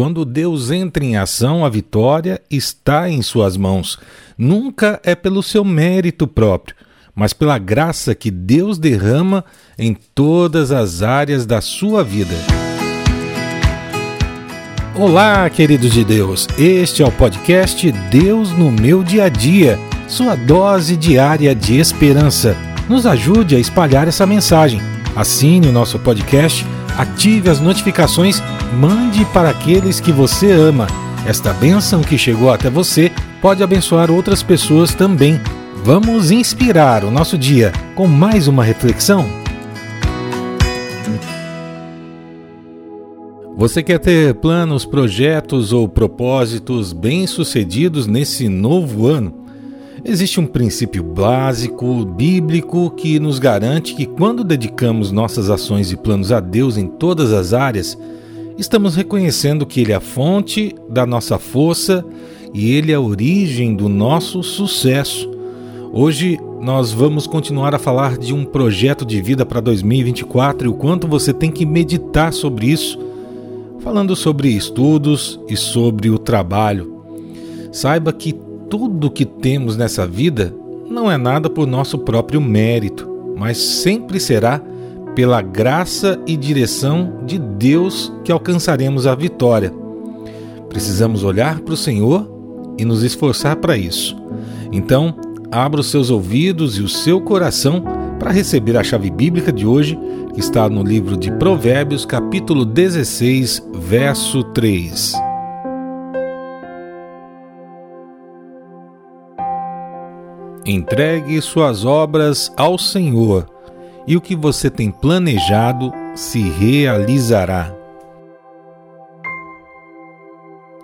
Quando Deus entra em ação, a vitória está em suas mãos. Nunca é pelo seu mérito próprio, mas pela graça que Deus derrama em todas as áreas da sua vida. Olá, queridos de Deus. Este é o podcast Deus no meu dia a dia, sua dose diária de esperança. Nos ajude a espalhar essa mensagem. Assine o nosso podcast ative as notificações, mande para aqueles que você ama. Esta bênção que chegou até você pode abençoar outras pessoas também. Vamos inspirar o nosso dia com mais uma reflexão? Você quer ter planos, projetos ou propósitos bem-sucedidos nesse novo ano? Existe um princípio básico, bíblico, que nos garante que quando dedicamos nossas ações e planos a Deus em todas as áreas, estamos reconhecendo que Ele é a fonte da nossa força e Ele é a origem do nosso sucesso. Hoje nós vamos continuar a falar de um projeto de vida para 2024 e o quanto você tem que meditar sobre isso, falando sobre estudos e sobre o trabalho. Saiba que tudo que temos nessa vida não é nada por nosso próprio mérito, mas sempre será pela graça e direção de Deus que alcançaremos a vitória. Precisamos olhar para o Senhor e nos esforçar para isso. Então, abra os seus ouvidos e o seu coração para receber a chave bíblica de hoje, que está no livro de Provérbios, capítulo 16, verso 3. Entregue suas obras ao Senhor, e o que você tem planejado se realizará.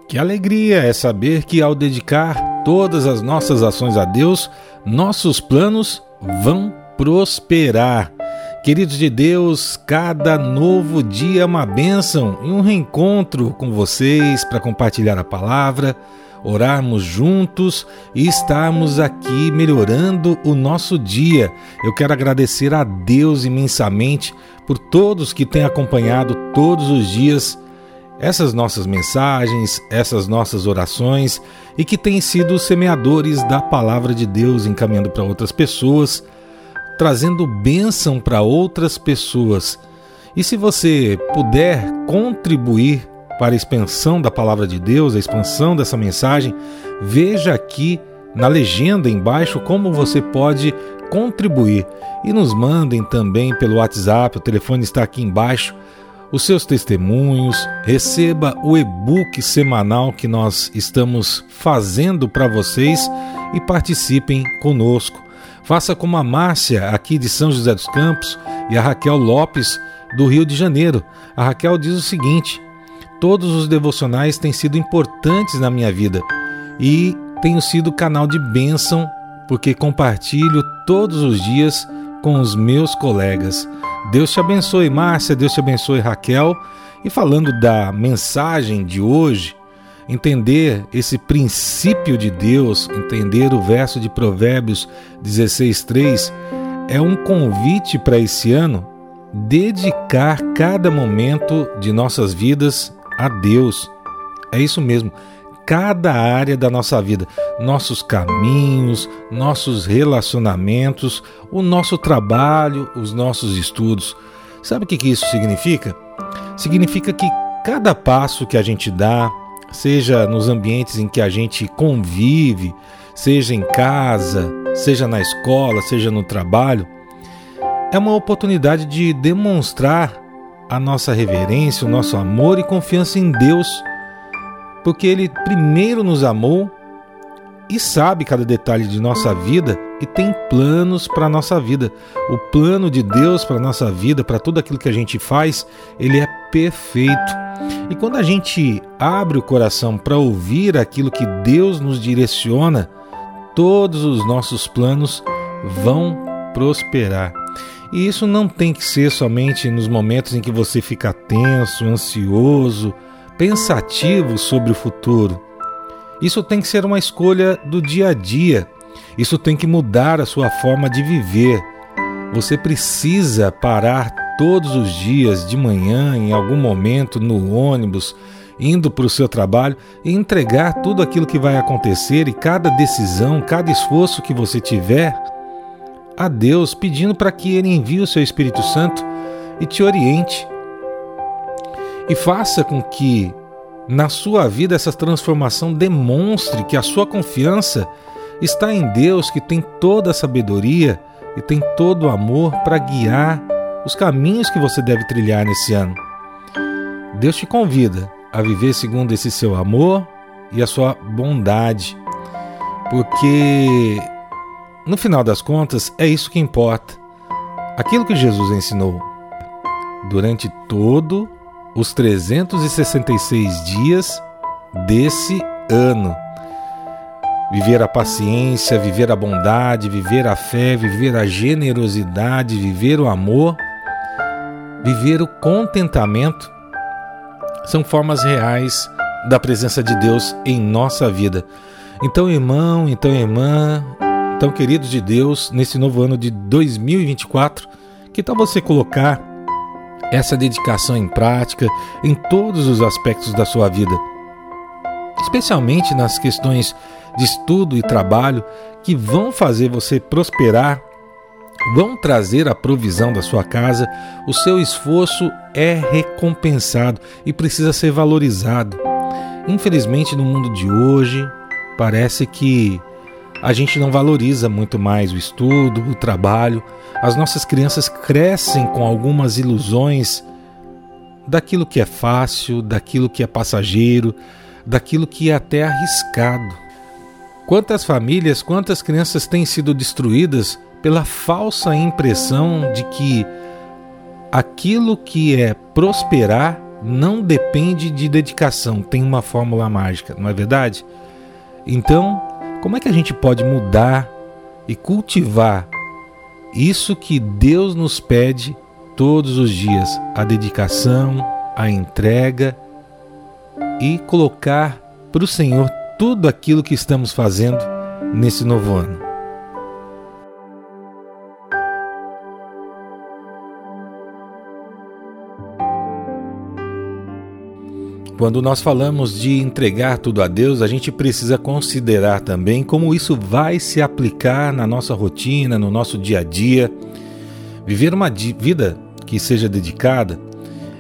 Que alegria é saber que, ao dedicar todas as nossas ações a Deus, nossos planos vão prosperar. Queridos de Deus, cada novo dia é uma bênção e um reencontro com vocês para compartilhar a palavra orarmos juntos e estarmos aqui melhorando o nosso dia. Eu quero agradecer a Deus imensamente por todos que têm acompanhado todos os dias essas nossas mensagens, essas nossas orações e que têm sido semeadores da palavra de Deus, encaminhando para outras pessoas, trazendo bênção para outras pessoas. E se você puder contribuir para a expansão da palavra de Deus, a expansão dessa mensagem, veja aqui na legenda embaixo como você pode contribuir e nos mandem também pelo WhatsApp, o telefone está aqui embaixo, os seus testemunhos, receba o e-book semanal que nós estamos fazendo para vocês e participem conosco. Faça como a Márcia, aqui de São José dos Campos, e a Raquel Lopes, do Rio de Janeiro. A Raquel diz o seguinte: Todos os devocionais têm sido importantes na minha vida e tenho sido canal de bênção porque compartilho todos os dias com os meus colegas. Deus te abençoe, Márcia, Deus te abençoe, Raquel. E falando da mensagem de hoje, entender esse princípio de Deus, entender o verso de Provérbios 16:3 é um convite para esse ano dedicar cada momento de nossas vidas a Deus. É isso mesmo. Cada área da nossa vida, nossos caminhos, nossos relacionamentos, o nosso trabalho, os nossos estudos. Sabe o que isso significa? Significa que cada passo que a gente dá, seja nos ambientes em que a gente convive, seja em casa, seja na escola, seja no trabalho, é uma oportunidade de demonstrar a nossa reverência, o nosso amor e confiança em Deus, porque Ele primeiro nos amou e sabe cada detalhe de nossa vida e tem planos para a nossa vida. O plano de Deus para a nossa vida, para tudo aquilo que a gente faz, ele é perfeito. E quando a gente abre o coração para ouvir aquilo que Deus nos direciona, todos os nossos planos vão prosperar. E isso não tem que ser somente nos momentos em que você fica tenso, ansioso, pensativo sobre o futuro. Isso tem que ser uma escolha do dia a dia. Isso tem que mudar a sua forma de viver. Você precisa parar todos os dias de manhã, em algum momento, no ônibus, indo para o seu trabalho e entregar tudo aquilo que vai acontecer e cada decisão, cada esforço que você tiver a Deus, pedindo para que Ele envie o seu Espírito Santo e te oriente. E faça com que na sua vida essa transformação demonstre que a sua confiança está em Deus, que tem toda a sabedoria e tem todo o amor para guiar os caminhos que você deve trilhar nesse ano. Deus te convida a viver segundo esse seu amor e a sua bondade, porque no final das contas é isso que importa. Aquilo que Jesus ensinou durante todo os 366 dias desse ano. Viver a paciência, viver a bondade, viver a fé, viver a generosidade, viver o amor, viver o contentamento são formas reais da presença de Deus em nossa vida. Então, irmão, então, irmã, então, queridos de Deus, nesse novo ano de 2024, que tal você colocar essa dedicação em prática em todos os aspectos da sua vida, especialmente nas questões de estudo e trabalho que vão fazer você prosperar, vão trazer a provisão da sua casa, o seu esforço é recompensado e precisa ser valorizado. Infelizmente, no mundo de hoje, parece que a gente não valoriza muito mais o estudo, o trabalho. As nossas crianças crescem com algumas ilusões daquilo que é fácil, daquilo que é passageiro, daquilo que é até arriscado. Quantas famílias, quantas crianças têm sido destruídas pela falsa impressão de que aquilo que é prosperar não depende de dedicação, tem uma fórmula mágica, não é verdade? Então, como é que a gente pode mudar e cultivar isso que Deus nos pede todos os dias: a dedicação, a entrega e colocar para o Senhor tudo aquilo que estamos fazendo nesse novo ano? Quando nós falamos de entregar tudo a Deus, a gente precisa considerar também como isso vai se aplicar na nossa rotina, no nosso dia a dia. Viver uma vida que seja dedicada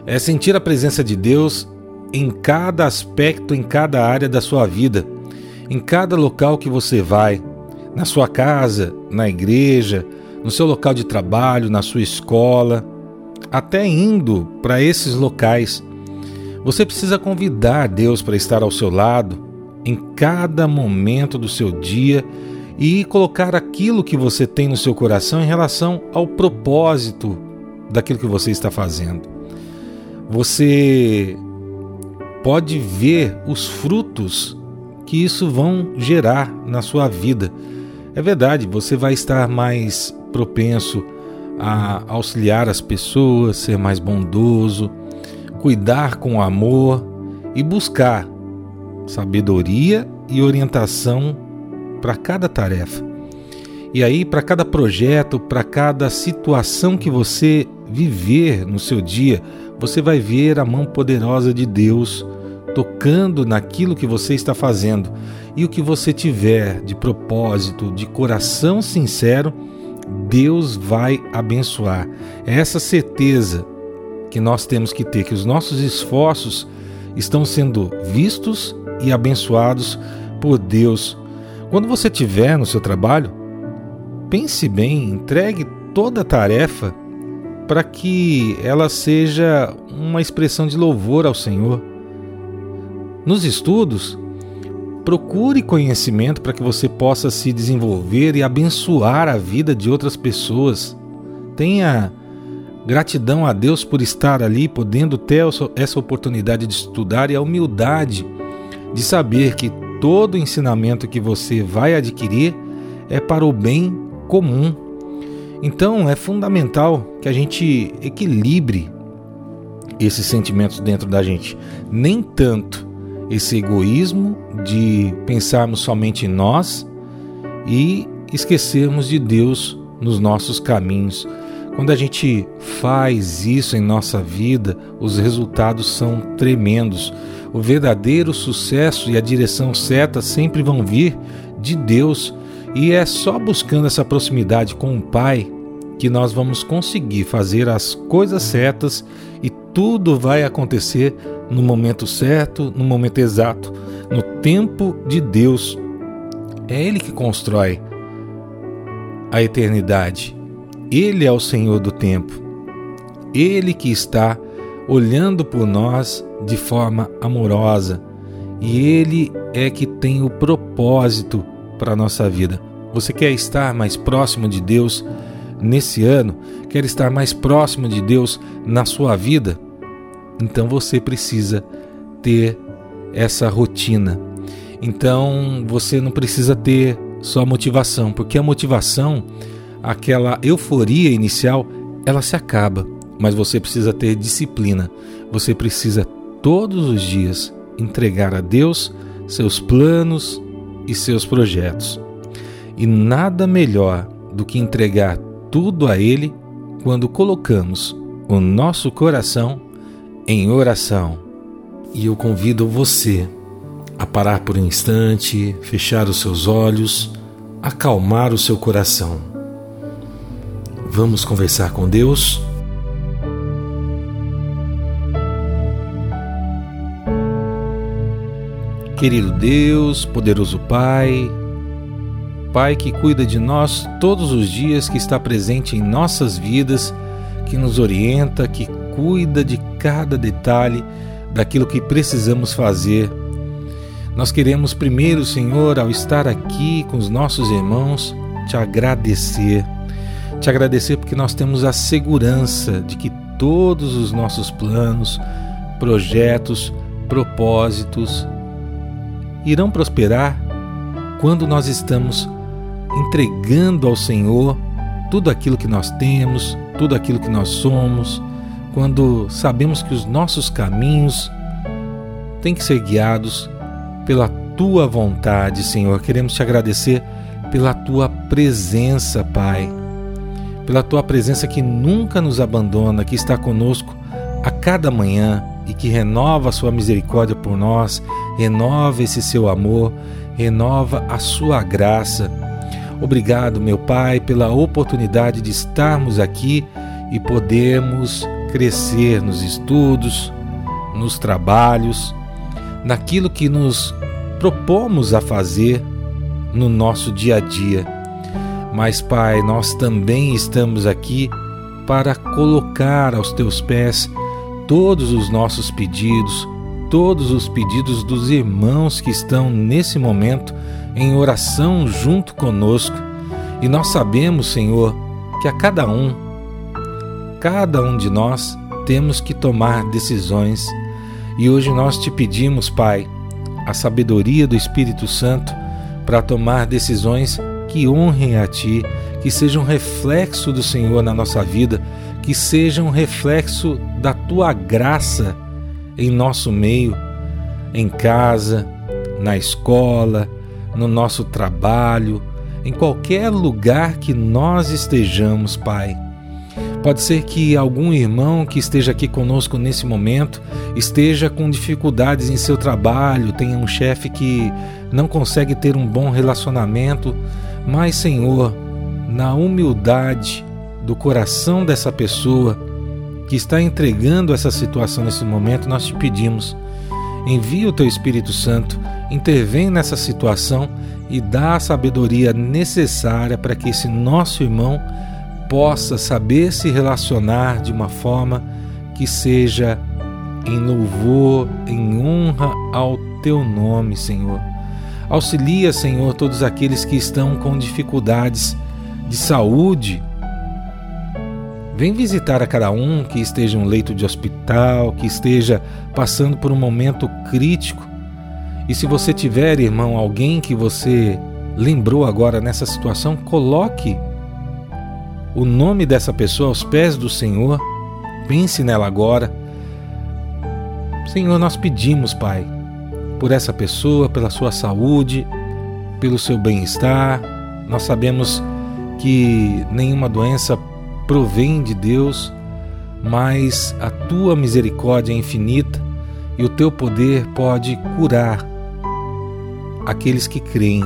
é sentir a presença de Deus em cada aspecto, em cada área da sua vida, em cada local que você vai, na sua casa, na igreja, no seu local de trabalho, na sua escola, até indo para esses locais você precisa convidar Deus para estar ao seu lado em cada momento do seu dia e colocar aquilo que você tem no seu coração em relação ao propósito daquilo que você está fazendo. Você pode ver os frutos que isso vão gerar na sua vida. É verdade, você vai estar mais propenso a auxiliar as pessoas, ser mais bondoso, cuidar com amor e buscar sabedoria e orientação para cada tarefa. E aí, para cada projeto, para cada situação que você viver no seu dia, você vai ver a mão poderosa de Deus tocando naquilo que você está fazendo. E o que você tiver de propósito, de coração sincero, Deus vai abençoar. Essa certeza que nós temos que ter, que os nossos esforços estão sendo vistos e abençoados por Deus. Quando você estiver no seu trabalho, pense bem, entregue toda a tarefa para que ela seja uma expressão de louvor ao Senhor. Nos estudos, procure conhecimento para que você possa se desenvolver e abençoar a vida de outras pessoas. Tenha Gratidão a Deus por estar ali, podendo ter essa oportunidade de estudar e a humildade de saber que todo ensinamento que você vai adquirir é para o bem comum. Então é fundamental que a gente equilibre esses sentimentos dentro da gente. Nem tanto esse egoísmo de pensarmos somente em nós e esquecermos de Deus nos nossos caminhos Quando a gente faz isso em nossa vida, os resultados são tremendos. O verdadeiro sucesso e a direção certa sempre vão vir de Deus, e é só buscando essa proximidade com o Pai que nós vamos conseguir fazer as coisas certas e tudo vai acontecer no momento certo, no momento exato, no tempo de Deus. É Ele que constrói a eternidade. Ele é o Senhor do tempo. Ele que está olhando por nós de forma amorosa. E Ele é que tem o propósito para a nossa vida. Você quer estar mais próximo de Deus nesse ano? Quer estar mais próximo de Deus na sua vida? Então você precisa ter essa rotina. Então você não precisa ter só motivação, porque a motivação, aquela euforia inicial, ela se acaba, mas você precisa ter disciplina. Você precisa todos os dias entregar a Deus seus planos e seus projetos. E nada melhor do que entregar tudo a Ele quando colocamos o nosso coração em oração. E eu convido você a parar por um instante, fechar os seus olhos, acalmar o seu coração. Vamos conversar com Deus? Querido Deus, poderoso Pai, Pai que cuida de nós todos os dias, que está presente em nossas vidas, que nos orienta, que cuida de cada detalhe daquilo que precisamos fazer nós queremos primeiro, Senhor, ao estar aqui com os nossos irmãos, te agradecer. Te agradecer porque nós temos a segurança de que todos os nossos planos, projetos, propósitos irão prosperar quando nós estamos entregando ao Senhor tudo aquilo que nós temos, tudo aquilo que nós somos, quando sabemos que os nossos caminhos têm que ser guiados pela tua vontade, Senhor. Queremos te agradecer pela tua presença, Pai. Pela tua presença que nunca nos abandona, que está conosco a cada manhã e que renova a sua misericórdia por nós, renova esse seu amor, renova a sua graça. Obrigado, meu Pai, pela oportunidade de estarmos aqui e podermos crescer nos estudos, nos trabalhos naquilo que nos propomos a fazer no nosso dia a dia. Mas, Pai, nós também estamos aqui para colocar aos teus pés todos os nossos pedidos, todos os pedidos dos irmãos que estão nesse momento em oração junto conosco. E nós sabemos, Senhor, que a cada um, cada um de nós, temos que tomar decisões e hoje nós te pedimos, Pai, a sabedoria do Espírito Santo para tomar decisões que honrem a Ti, que sejam reflexo do Senhor na nossa vida, que sejam reflexo da Tua graça em nosso meio, em casa, na escola, no nosso trabalho, em qualquer lugar que nós estejamos, Pai. Pode ser que algum irmão que esteja aqui conosco nesse momento esteja com dificuldades em seu trabalho, tenha um chefe que não consegue ter um bom relacionamento, mas, Senhor, na humildade do coração dessa pessoa que está entregando essa situação nesse momento, nós te pedimos, envia o teu Espírito Santo, intervém nessa situação e dá a sabedoria necessária para que esse nosso irmão possa saber se relacionar de uma forma que seja em louvor, em honra ao teu nome, Senhor. Auxilia, Senhor, todos aqueles que estão com dificuldades de saúde. Vem visitar a cada um que esteja em um leito de hospital, que esteja passando por um momento crítico. E se você tiver, irmão, alguém que você lembrou agora nessa situação, coloque o nome dessa pessoa aos pés do Senhor. Pense nela agora. Senhor, nós pedimos, Pai, por essa pessoa, pela sua saúde, pelo seu bem-estar. Nós sabemos que nenhuma doença provém de Deus, mas a tua misericórdia é infinita e o teu poder pode curar aqueles que creem.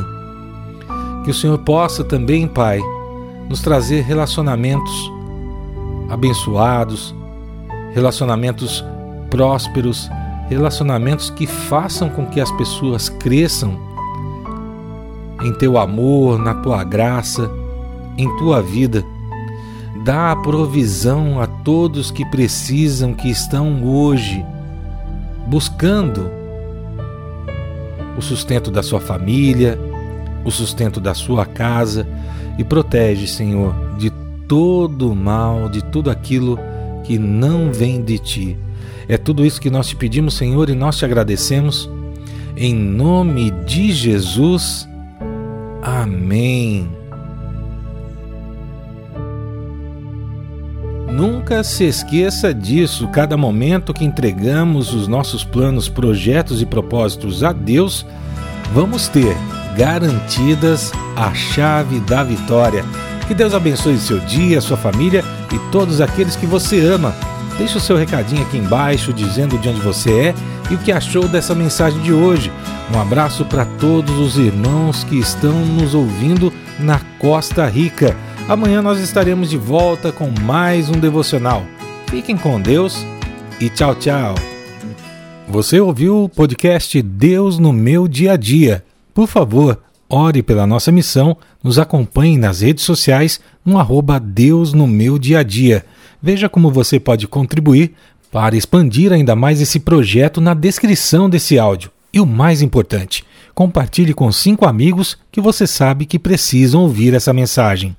Que o Senhor possa também, Pai, nos trazer relacionamentos abençoados, relacionamentos prósperos, relacionamentos que façam com que as pessoas cresçam em teu amor, na tua graça, em tua vida. Dá a provisão a todos que precisam, que estão hoje buscando o sustento da sua família, o sustento da sua casa e protege, Senhor, de todo o mal, de tudo aquilo que não vem de ti. É tudo isso que nós te pedimos, Senhor, e nós te agradecemos. Em nome de Jesus. Amém. Nunca se esqueça disso. Cada momento que entregamos os nossos planos, projetos e propósitos a Deus, vamos ter garantidas a chave da vitória. Que Deus abençoe seu dia, sua família e todos aqueles que você ama. Deixe o seu recadinho aqui embaixo dizendo de onde você é e o que achou dessa mensagem de hoje. Um abraço para todos os irmãos que estão nos ouvindo na Costa Rica. Amanhã nós estaremos de volta com mais um devocional. Fiquem com Deus e tchau, tchau. Você ouviu o podcast Deus no meu dia a dia. Por favor, ore pela nossa missão, nos acompanhe nas redes sociais no arroba Deus no meu dia a dia. Veja como você pode contribuir para expandir ainda mais esse projeto na descrição desse áudio. E o mais importante, compartilhe com cinco amigos que você sabe que precisam ouvir essa mensagem.